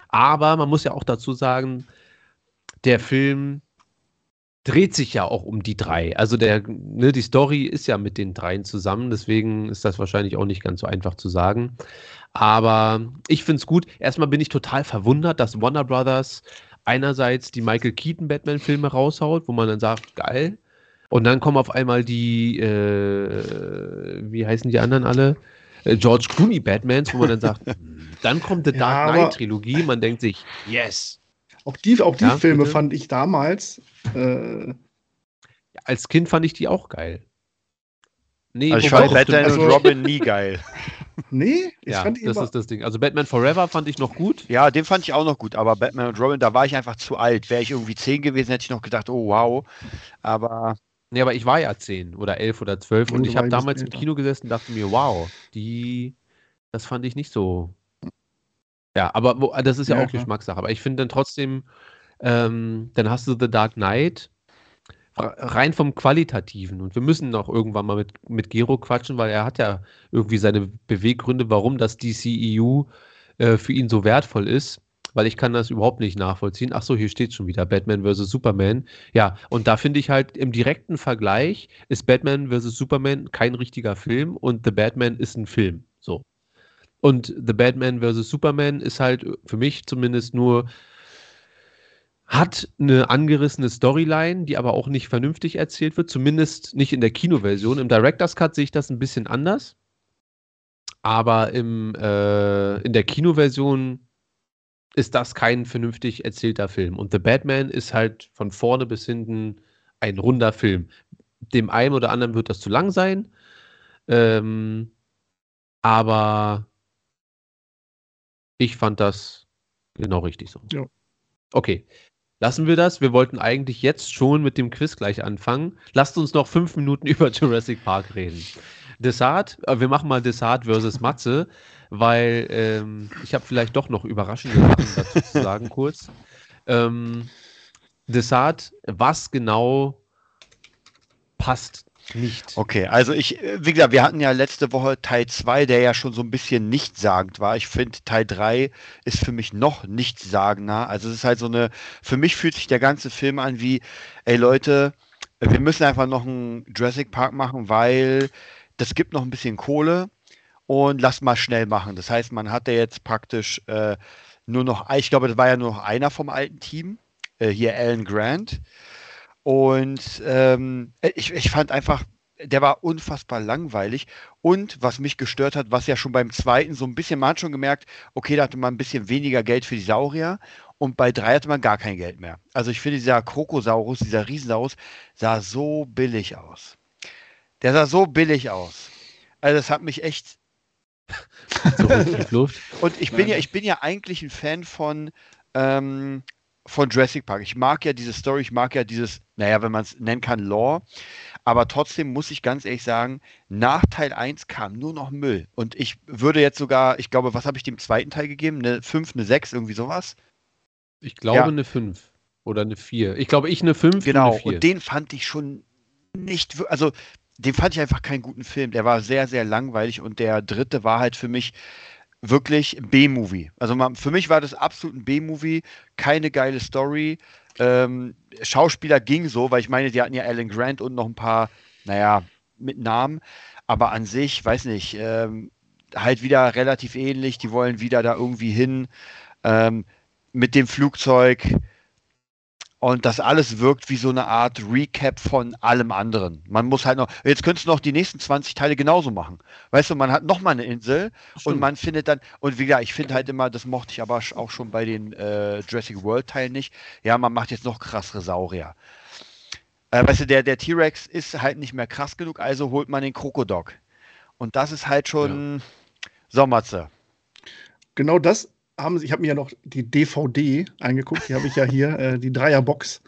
Aber man muss ja auch dazu sagen, der Film dreht sich ja auch um die drei. Also der, ne, die Story ist ja mit den dreien zusammen, deswegen ist das wahrscheinlich auch nicht ganz so einfach zu sagen. Aber ich finde es gut. Erstmal bin ich total verwundert, dass Warner Brothers einerseits die Michael Keaton Batman-Filme raushaut, wo man dann sagt, geil. Und dann kommen auf einmal die, äh, wie heißen die anderen alle? Äh, George Clooney Batmans, wo man dann sagt, dann kommt die Dark Knight Trilogie, man denkt sich, yes. Auch die, auch die ja, Filme bitte? fand ich damals. Äh, Als Kind fand ich die auch geil. Nee, also ich fand Batman also, und Robin nie geil. Nee, ich ja, fand das immer... ist das Ding. Also Batman Forever fand ich noch gut. Ja, den fand ich auch noch gut, aber Batman und Robin, da war ich einfach zu alt. Wäre ich irgendwie zehn gewesen, hätte ich noch gedacht, oh wow. Aber. Nee, aber ich war ja zehn oder elf oder zwölf und, und ich habe damals im Kino gesessen und dachte mir, wow, die, das fand ich nicht so. Ja, aber wo, das ist ja, ja auch klar. Geschmackssache. Aber ich finde dann trotzdem, ähm, dann hast du The Dark Knight rein vom Qualitativen. Und wir müssen noch irgendwann mal mit, mit Gero quatschen, weil er hat ja irgendwie seine Beweggründe, warum das DCEU äh, für ihn so wertvoll ist. Weil ich kann das überhaupt nicht nachvollziehen. Ach so, hier steht schon wieder Batman vs. Superman. Ja, und da finde ich halt im direkten Vergleich ist Batman vs. Superman kein richtiger Film und The Batman ist ein Film. So. Und The Batman vs. Superman ist halt für mich zumindest nur hat eine angerissene Storyline, die aber auch nicht vernünftig erzählt wird, zumindest nicht in der Kinoversion. Im Director's Cut sehe ich das ein bisschen anders. Aber im, äh, in der Kinoversion ist das kein vernünftig erzählter Film. Und The Batman ist halt von vorne bis hinten ein runder Film. Dem einen oder anderen wird das zu lang sein. Ähm, aber ich fand das genau richtig so. Ja. Okay, Lassen wir das. Wir wollten eigentlich jetzt schon mit dem Quiz gleich anfangen. Lasst uns noch fünf Minuten über Jurassic Park reden. Desart, äh, wir machen mal Desart versus Matze, weil ähm, ich habe vielleicht doch noch überraschende Sachen dazu zu sagen kurz. Ähm, Desart, was genau passt nicht. Okay, also ich, äh, wie gesagt, wir hatten ja letzte Woche Teil 2, der ja schon so ein bisschen nichtssagend war. Ich finde, Teil 3 ist für mich noch nichtssagender. Also es ist halt so eine, für mich fühlt sich der ganze Film an wie, ey Leute, wir müssen einfach noch einen Jurassic Park machen, weil das gibt noch ein bisschen Kohle und lasst mal schnell machen. Das heißt, man hatte jetzt praktisch äh, nur noch, ich glaube, das war ja nur noch einer vom alten Team, äh, hier Alan Grant. Und ähm, ich, ich fand einfach, der war unfassbar langweilig. Und was mich gestört hat, was ja schon beim zweiten so ein bisschen, man hat schon gemerkt, okay, da hatte man ein bisschen weniger Geld für die Saurier. Und bei drei hatte man gar kein Geld mehr. Also ich finde, dieser Krokosaurus, dieser Riesensaurus, sah so billig aus. Der sah so billig aus. Also das hat mich echt. so und ich bin ja, ich bin ja eigentlich ein Fan von ähm, von Jurassic Park. Ich mag ja diese Story, ich mag ja dieses, naja, wenn man es nennen kann, Lore. Aber trotzdem muss ich ganz ehrlich sagen, nach Teil 1 kam nur noch Müll. Und ich würde jetzt sogar, ich glaube, was habe ich dem zweiten Teil gegeben? Eine 5, eine 6, irgendwie sowas? Ich glaube ja. eine 5 oder eine 4. Ich glaube, ich eine 5. Genau, und, und den fand ich schon nicht, also den fand ich einfach keinen guten Film. Der war sehr, sehr langweilig und der dritte war halt für mich wirklich B-Movie. Also man, für mich war das absolut ein B-Movie, keine geile Story. Ähm, Schauspieler ging so, weil ich meine, die hatten ja Alan Grant und noch ein paar, naja, mit Namen. Aber an sich, weiß nicht, ähm, halt wieder relativ ähnlich. Die wollen wieder da irgendwie hin ähm, mit dem Flugzeug. Und das alles wirkt wie so eine Art Recap von allem anderen. Man muss halt noch, jetzt könntest du noch die nächsten 20 Teile genauso machen. Weißt du, man hat noch mal eine Insel Stimmt. und man findet dann, und wie gesagt, ich finde halt immer, das mochte ich aber auch schon bei den äh, Jurassic World Teilen nicht, ja, man macht jetzt noch krassere Saurier. Äh, weißt du, der, der T-Rex ist halt nicht mehr krass genug, also holt man den Krokodok. Und das ist halt schon ja. Sommerze. Genau das haben sie, ich habe mir ja noch die DVD eingeguckt, die habe ich ja hier, äh, die Dreierbox.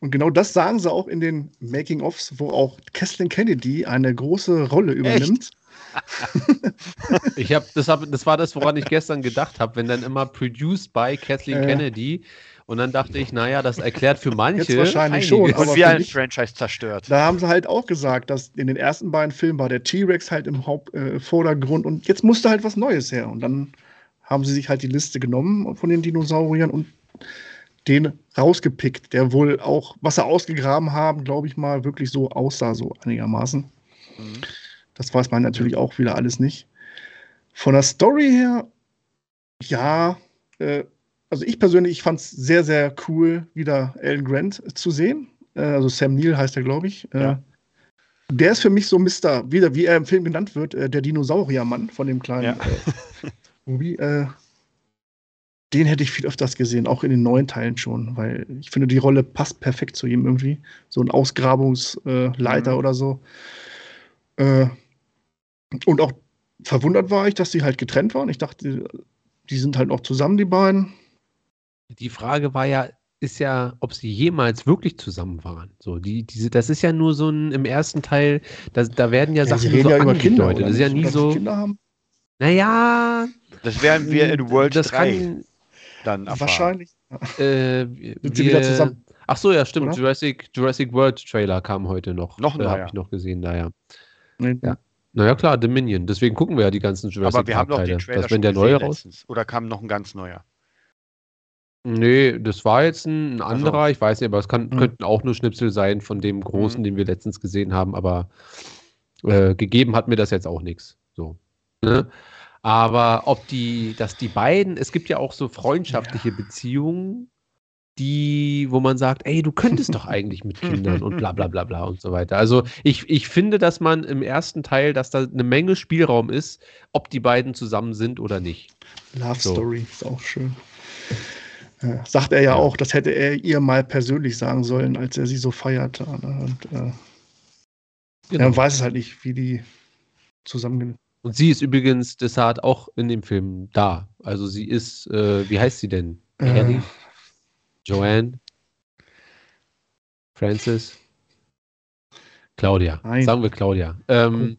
Und genau das sagen sie auch in den Making-ofs, wo auch Kathleen Kennedy eine große Rolle übernimmt. ich habe das, hab, das war das, woran ich gestern gedacht habe, wenn dann immer produced by Kathleen äh, Kennedy. Und dann dachte ich, naja, das erklärt für manche. Jetzt wahrscheinlich schon. Und wie ein Franchise zerstört. Da haben sie halt auch gesagt, dass in den ersten beiden Filmen war der T-Rex halt im Hauptvordergrund äh, und jetzt musste halt was Neues her. Und dann haben sie sich halt die Liste genommen von den Dinosauriern und den rausgepickt, der wohl auch, was sie ausgegraben haben, glaube ich mal, wirklich so aussah, so einigermaßen. Mhm. Das weiß man natürlich auch wieder alles nicht. Von der Story her, ja, äh, also ich persönlich, ich fand es sehr, sehr cool, wieder Alan Grant zu sehen. Äh, also Sam Neill heißt er, glaube ich. Äh, ja. Der ist für mich so Mr., wieder wie er im Film genannt wird, äh, der Dinosauriermann von dem kleinen ja. Movie. Äh, den hätte ich viel öfters gesehen, auch in den neuen Teilen schon, weil ich finde, die Rolle passt perfekt zu ihm irgendwie. So ein Ausgrabungsleiter mhm. oder so. Äh, und auch verwundert war ich, dass die halt getrennt waren. Ich dachte, die sind halt noch zusammen, die beiden. Die Frage war ja, ist ja, ob sie jemals wirklich zusammen waren. So, die, diese, das ist ja nur so ein im ersten Teil, da, da werden ja, ja Sachen so ja über Kinder, Das ist ja nie so. Kinder haben? Naja. Das werden wir in World das 3 kann, dann erfahren. Wahrscheinlich. Äh, Sind sie wieder zusammen? Ach so, ja, stimmt. Jurassic, Jurassic World Trailer kam heute noch. Noch ein äh, Habe ich noch gesehen, da ja. Nee. ja. Naja, klar, Dominion. Deswegen gucken wir ja die ganzen Jurassic Aber wir haben doch den Trailer dass, wenn der neue raus Oder kam noch ein ganz neuer? Nee, das war jetzt ein, ein anderer, also. ich weiß nicht, aber es kann, mhm. könnten auch nur Schnipsel sein von dem großen, mhm. den wir letztens gesehen haben, aber äh, gegeben hat mir das jetzt auch nichts. So. Ne? Aber ob die, dass die beiden, es gibt ja auch so freundschaftliche ja. Beziehungen, die, wo man sagt, ey, du könntest doch eigentlich mit Kindern und bla bla bla bla und so weiter. Also ich, ich finde, dass man im ersten Teil, dass da eine Menge Spielraum ist, ob die beiden zusammen sind oder nicht. Love so. Story ist auch schön. Äh, sagt er ja, ja, auch, das hätte er ihr mal persönlich sagen sollen, als er sie so feierte. Ne? Und äh, genau. er weiß es halt nicht, wie die zusammen. Und sie ist übrigens, deshalb auch in dem Film da. Also sie ist, äh, wie heißt sie denn? Äh, Joanne? Francis? Claudia. Nein. Sagen wir Claudia. Ähm,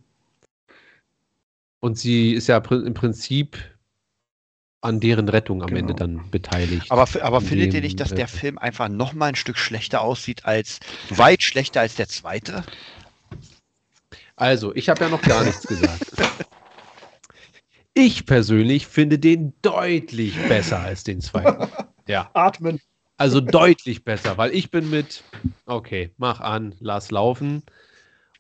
und sie ist ja im Prinzip an deren Rettung am genau. Ende dann beteiligt. Aber, aber findet dem, ihr nicht, dass der Film einfach noch mal ein Stück schlechter aussieht als weit schlechter als der zweite? Also, ich habe ja noch gar nichts gesagt. Ich persönlich finde den deutlich besser als den zweiten. Ja. Atmen. Also deutlich besser, weil ich bin mit, okay, mach an, lass laufen.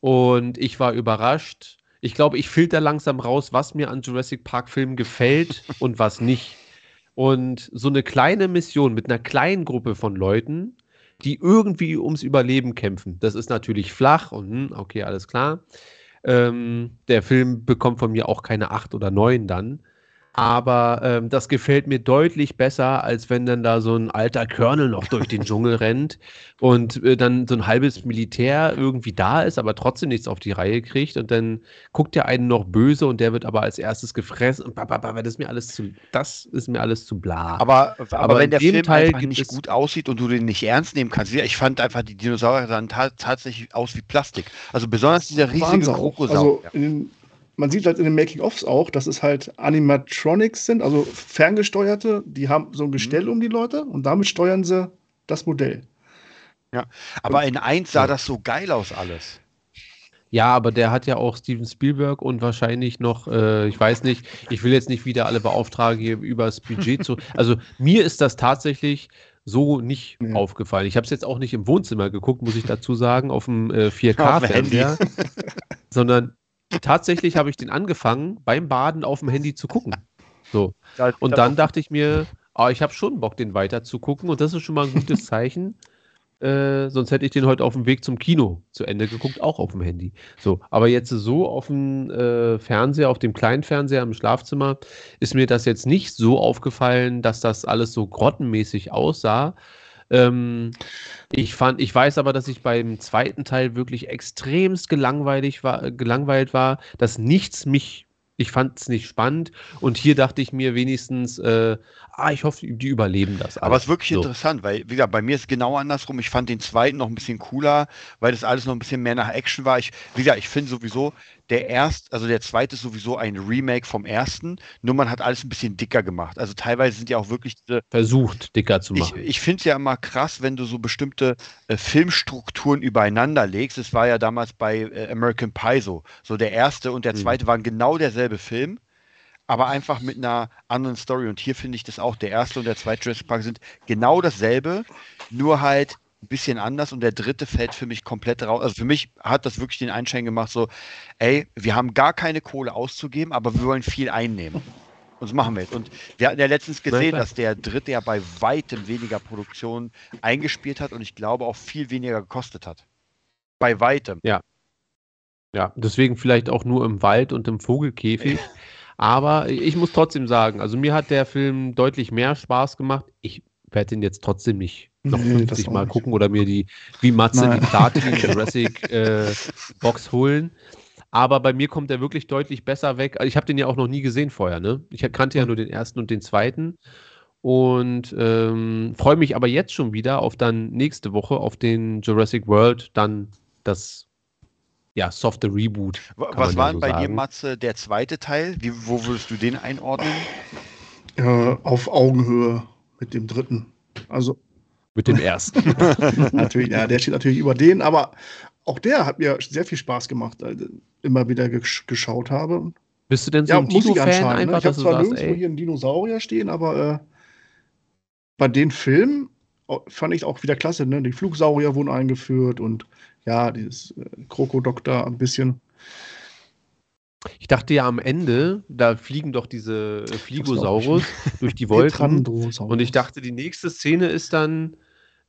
Und ich war überrascht, ich glaube, ich filter langsam raus, was mir an Jurassic Park Filmen gefällt und was nicht. Und so eine kleine Mission mit einer kleinen Gruppe von Leuten, die irgendwie ums Überleben kämpfen, das ist natürlich flach und hm, okay, alles klar. Ähm, der Film bekommt von mir auch keine acht oder neun dann. Aber ähm, das gefällt mir deutlich besser, als wenn dann da so ein alter Colonel noch durch den Dschungel rennt und äh, dann so ein halbes Militär irgendwie da ist, aber trotzdem nichts auf die Reihe kriegt und dann guckt der einen noch böse und der wird aber als erstes gefressen und bababa, das ist mir alles zu, das ist mir alles zu bla. Aber, aber, aber wenn der Film Teil einfach nicht gut aussieht und du den nicht ernst nehmen kannst, ich fand einfach die Dinosaurier sahen tatsächlich aus wie Plastik. Also besonders dieser riesige Krokosaur. Also man sieht halt in den Making-ofs auch, dass es halt Animatronics sind, also ferngesteuerte, die haben so ein mhm. Gestell mhm. um die Leute und damit steuern sie das Modell. Ja, aber in 1 sah das so geil aus alles. Ja, aber der hat ja auch Steven Spielberg und wahrscheinlich noch, äh, ich weiß nicht, ich will jetzt nicht wieder alle beauftragen, hier über das Budget zu. Also mir ist das tatsächlich so nicht ja. aufgefallen. Ich habe es jetzt auch nicht im Wohnzimmer geguckt, muss ich dazu sagen, auf dem äh, 4K-Fernseher, sondern tatsächlich habe ich den angefangen, beim Baden auf dem Handy zu gucken. So. Und dann dachte ich mir, oh, ich habe schon Bock, den weiter zu gucken und das ist schon mal ein gutes Zeichen. Äh, sonst hätte ich den heute auf dem Weg zum Kino zu Ende geguckt, auch auf dem Handy. So, aber jetzt so auf dem äh, Fernseher, auf dem kleinen Fernseher im Schlafzimmer, ist mir das jetzt nicht so aufgefallen, dass das alles so grottenmäßig aussah, ähm, ich fand, ich weiß aber, dass ich beim zweiten Teil wirklich extremst gelangweilt war, gelangweilt war, dass nichts mich ich fand es nicht spannend und hier dachte ich mir wenigstens, äh, ah, ich hoffe, die überleben das. Alles. Aber es ist wirklich so. interessant, weil, wie gesagt, bei mir ist es genau andersrum. Ich fand den zweiten noch ein bisschen cooler, weil das alles noch ein bisschen mehr nach Action war. Ich, wie gesagt, ich finde sowieso, der erste, also der zweite ist sowieso ein Remake vom ersten, nur man hat alles ein bisschen dicker gemacht. Also teilweise sind ja auch wirklich diese, versucht, dicker zu machen. Ich, ich finde es ja immer krass, wenn du so bestimmte äh, Filmstrukturen übereinander legst. Es war ja damals bei äh, American Pie so. So der erste und der mhm. zweite mhm. waren genau derselbe Film aber einfach mit einer anderen Story. Und hier finde ich das auch, der erste und der zweite Jurassic Park sind genau dasselbe, nur halt ein bisschen anders und der dritte fällt für mich komplett raus. Also für mich hat das wirklich den Einschein gemacht, so, ey, wir haben gar keine Kohle auszugeben, aber wir wollen viel einnehmen. Und das machen wir jetzt. Und wir hatten ja letztens gesehen, dass der dritte ja bei weitem weniger Produktion eingespielt hat und ich glaube auch viel weniger gekostet hat. Bei weitem. Ja. Ja, deswegen vielleicht auch nur im Wald und im Vogelkäfig. Aber ich muss trotzdem sagen, also mir hat der Film deutlich mehr Spaß gemacht. Ich werde ihn jetzt trotzdem nicht noch nee, 50 Mal nicht. gucken oder mir die, wie Matze, Nein. die Platin Jurassic äh, Box holen. Aber bei mir kommt er wirklich deutlich besser weg. Also ich habe den ja auch noch nie gesehen vorher, ne? Ich kannte ja nur den ersten und den zweiten. Und ähm, freue mich aber jetzt schon wieder auf dann nächste Woche auf den Jurassic World, dann das ja, softe Reboot. Was war ja so bei sagen. dir, Matze, der zweite Teil? Wie, wo würdest du den einordnen? Ja, auf Augenhöhe mit dem dritten. Also. Mit dem ersten. natürlich, ja, der steht natürlich über den, aber auch der hat mir sehr viel Spaß gemacht, als ich immer wieder gesch geschaut habe. Bist du denn so ja, ein Dino-Fan ne? Ich habe zwar nirgendwo ey. hier einen Dinosaurier stehen, aber äh, bei den Filmen fand ich auch wieder klasse. Ne? Die Flugsaurier wurden eingeführt und ja, dieses äh, Krokodoktor ein bisschen. Ich dachte ja am Ende, da fliegen doch diese äh, Fligosaurus durch die Wolken. und ich dachte, die nächste Szene ist dann,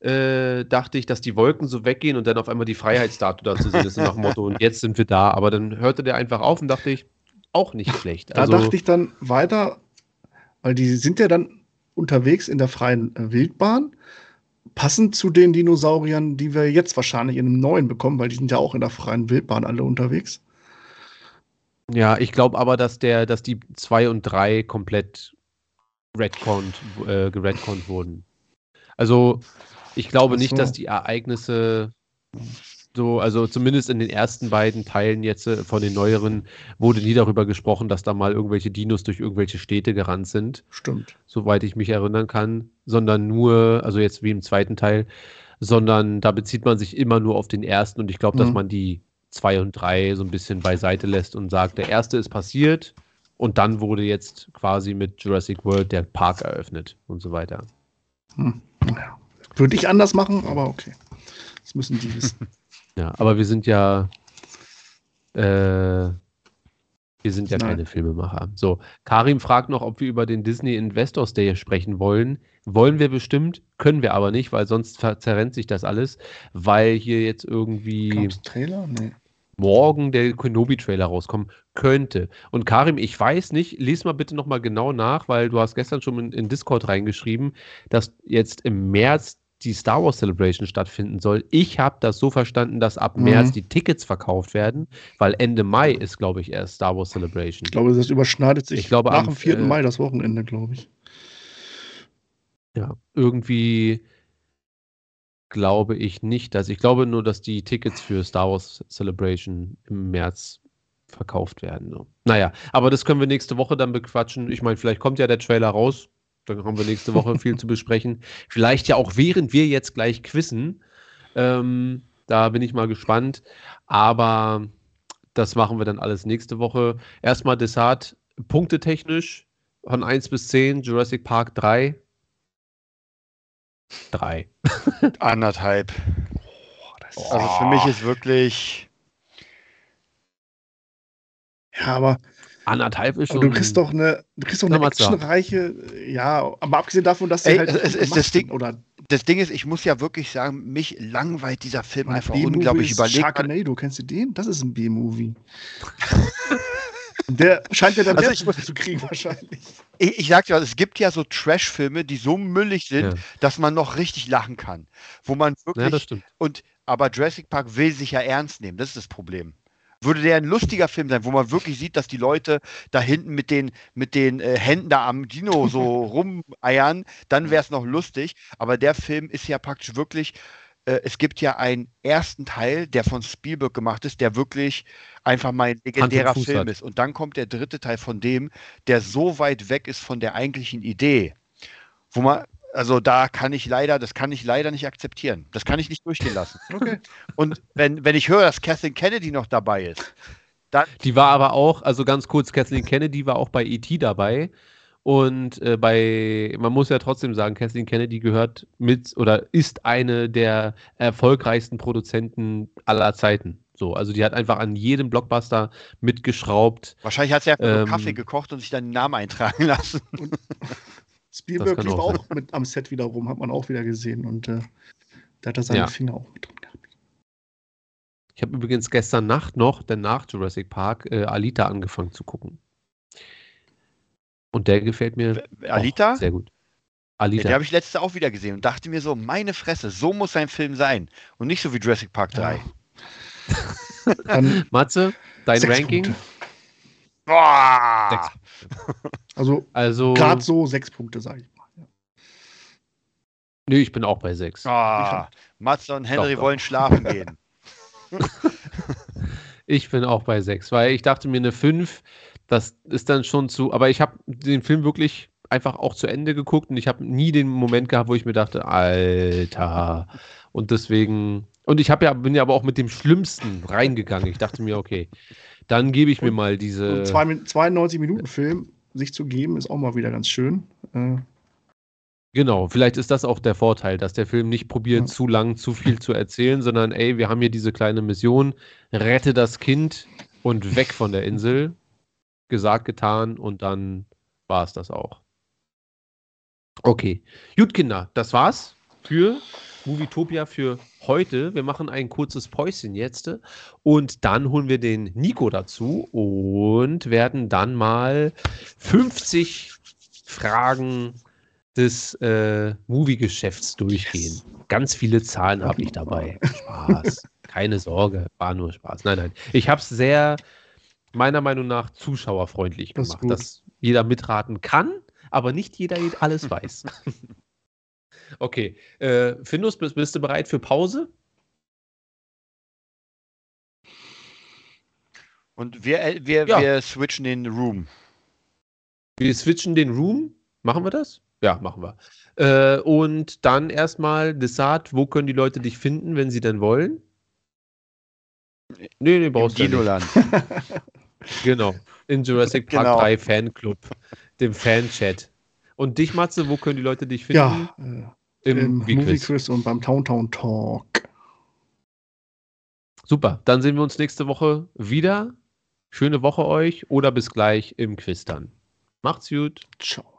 äh, dachte ich, dass die Wolken so weggehen und dann auf einmal die Freiheitsstatue dazu sehen ist nach dem Motto, und jetzt sind wir da. Aber dann hörte der einfach auf und dachte ich, auch nicht schlecht. Also, da dachte ich dann weiter, weil die sind ja dann unterwegs in der freien äh, Wildbahn passend zu den Dinosauriern, die wir jetzt wahrscheinlich in einem neuen bekommen, weil die sind ja auch in der freien Wildbahn alle unterwegs. Ja, ich glaube aber, dass der, dass die 2 und 3 komplett redconed, äh, geredconed wurden. Also ich glaube so. nicht, dass die Ereignisse so, also zumindest in den ersten beiden Teilen jetzt äh, von den neueren wurde nie darüber gesprochen, dass da mal irgendwelche Dinos durch irgendwelche Städte gerannt sind. Stimmt. Soweit ich mich erinnern kann, sondern nur, also jetzt wie im zweiten Teil, sondern da bezieht man sich immer nur auf den ersten und ich glaube, mhm. dass man die zwei und drei so ein bisschen beiseite lässt und sagt, der erste ist passiert und dann wurde jetzt quasi mit Jurassic World der Park eröffnet und so weiter. Hm. Ja. Würde ich anders machen, aber okay. Das müssen die wissen. Ja, aber wir sind ja, äh, wir sind ja Nein. keine Filmemacher. So, Karim fragt noch, ob wir über den Disney Investors Day sprechen wollen. Wollen wir bestimmt, können wir aber nicht, weil sonst zerrennt sich das alles, weil hier jetzt irgendwie Gab's Trailer? Nee. Morgen der Kenobi-Trailer rauskommen könnte. Und Karim, ich weiß nicht, lies mal bitte nochmal genau nach, weil du hast gestern schon in, in Discord reingeschrieben, dass jetzt im März die Star Wars Celebration stattfinden soll. Ich habe das so verstanden, dass ab mhm. März die Tickets verkauft werden, weil Ende Mai ist, glaube ich, erst Star Wars Celebration. Ich glaube, das überschneidet sich ich glaube, nach am, dem 4. Äh, Mai, das Wochenende, glaube ich. Ja, irgendwie glaube ich nicht, dass ich glaube nur, dass die Tickets für Star Wars Celebration im März verkauft werden. So. Naja, aber das können wir nächste Woche dann bequatschen. Ich meine, vielleicht kommt ja der Trailer raus. Dann haben wir nächste Woche viel zu besprechen. Vielleicht ja auch während wir jetzt gleich quissen. Ähm, da bin ich mal gespannt. Aber das machen wir dann alles nächste Woche. Erstmal Desart, punktetechnisch von 1 bis 10, Jurassic Park 3. 3. Anderthalb. Oh, also für mich ist wirklich. Ja, aber Anderthalb ist schon. du kriegst doch eine, du kriegst doch eine actionreiche, ja, aber abgesehen davon, dass sie halt. Es, es, das, Ding, oder das Ding ist, ich muss ja wirklich sagen, mich langweilt dieser Film einfach unglaublich überlegt. Sharknado, kennst du den? Das ist ein B-Movie. Der scheint ja dann also ich, zu kriegen wahrscheinlich. Ich, ich sag dir, es gibt ja so Trash-Filme, die so müllig sind, ja. dass man noch richtig lachen kann. Wo man wirklich. Ja, das stimmt. Und, aber Jurassic Park will sich ja ernst nehmen. Das ist das Problem würde der ein lustiger Film sein, wo man wirklich sieht, dass die Leute da hinten mit den, mit den äh, Händen da am Dino so rumeiern, dann wäre es noch lustig. Aber der Film ist ja praktisch wirklich, äh, es gibt ja einen ersten Teil, der von Spielberg gemacht ist, der wirklich einfach mein legendärer Film hat. ist. Und dann kommt der dritte Teil von dem, der so weit weg ist von der eigentlichen Idee. Wo man, also da kann ich leider, das kann ich leider nicht akzeptieren. Das kann ich nicht durchgehen lassen. Okay. Und wenn, wenn ich höre, dass Kathleen Kennedy noch dabei ist, dann. Die war aber auch, also ganz kurz, Kathleen Kennedy war auch bei E.T. dabei. Und äh, bei, man muss ja trotzdem sagen, Kathleen Kennedy gehört mit oder ist eine der erfolgreichsten Produzenten aller Zeiten. So, also die hat einfach an jedem Blockbuster mitgeschraubt. Wahrscheinlich hat sie einfach ähm, Kaffee gekocht und sich dann den Namen eintragen lassen. Spielberg lief auch, auch mit am Set wieder rum, hat man auch wieder gesehen. Und äh, da hat er seine ja. Finger auch mit drin gehabt. Ich habe übrigens gestern Nacht noch, denn nach Jurassic Park, äh, Alita angefangen zu gucken. Und der gefällt mir Alita? sehr gut. Alita. Ja, den habe ich letzte auch wieder gesehen und dachte mir so, meine Fresse, so muss sein Film sein. Und nicht so wie Jurassic Park 3. Ja. Matze, dein Ranking? Punkte. Boah! Also, also gerade so sechs Punkte, sage ich mal. Ja. Nö, ich bin auch bei sechs. Ah, Matze und Henry doch, wollen doch. schlafen gehen. ich bin auch bei sechs, weil ich dachte mir eine fünf das ist dann schon zu, aber ich habe den Film wirklich einfach auch zu Ende geguckt und ich habe nie den Moment gehabt, wo ich mir dachte, Alter. Und deswegen, und ich habe ja, bin ja aber auch mit dem Schlimmsten reingegangen. Ich dachte mir, okay, dann gebe ich mir mal diese. Zwei, 92 Minuten Film sich zu geben, ist auch mal wieder ganz schön. Äh. Genau, vielleicht ist das auch der Vorteil, dass der Film nicht probiert, ja. zu lang, zu viel zu erzählen, sondern ey, wir haben hier diese kleine Mission, rette das Kind und weg von der Insel gesagt, getan und dann war es das auch. Okay. Gut, Kinder, das war's für Movietopia für heute. Wir machen ein kurzes Päuschen jetzt und dann holen wir den Nico dazu und werden dann mal 50 Fragen des äh, Movie-Geschäfts durchgehen. Ganz viele Zahlen habe ich dabei. Spaß. Keine Sorge, war nur Spaß. Nein, nein. Ich habe es sehr meiner Meinung nach zuschauerfreundlich gemacht, das dass jeder mitraten kann, aber nicht jeder alles weiß. okay, äh, Findus, bist, bist du bereit für Pause? Und wir, äh, wir, ja. wir switchen den Room. Wir switchen den Room. Machen wir das? Ja, machen wir. Äh, und dann erstmal Desart, wo können die Leute dich finden, wenn sie denn wollen? Nee, nee, brauchst du Dinoland. Genau. In Jurassic Park genau. 3 Fanclub, dem Fanchat. Und dich, Matze, wo können die Leute dich finden? Ja, äh, im, im Movie Quiz und beim Town Town Talk. Super, dann sehen wir uns nächste Woche wieder. Schöne Woche euch oder bis gleich im Quiz dann. Macht's gut. Ciao.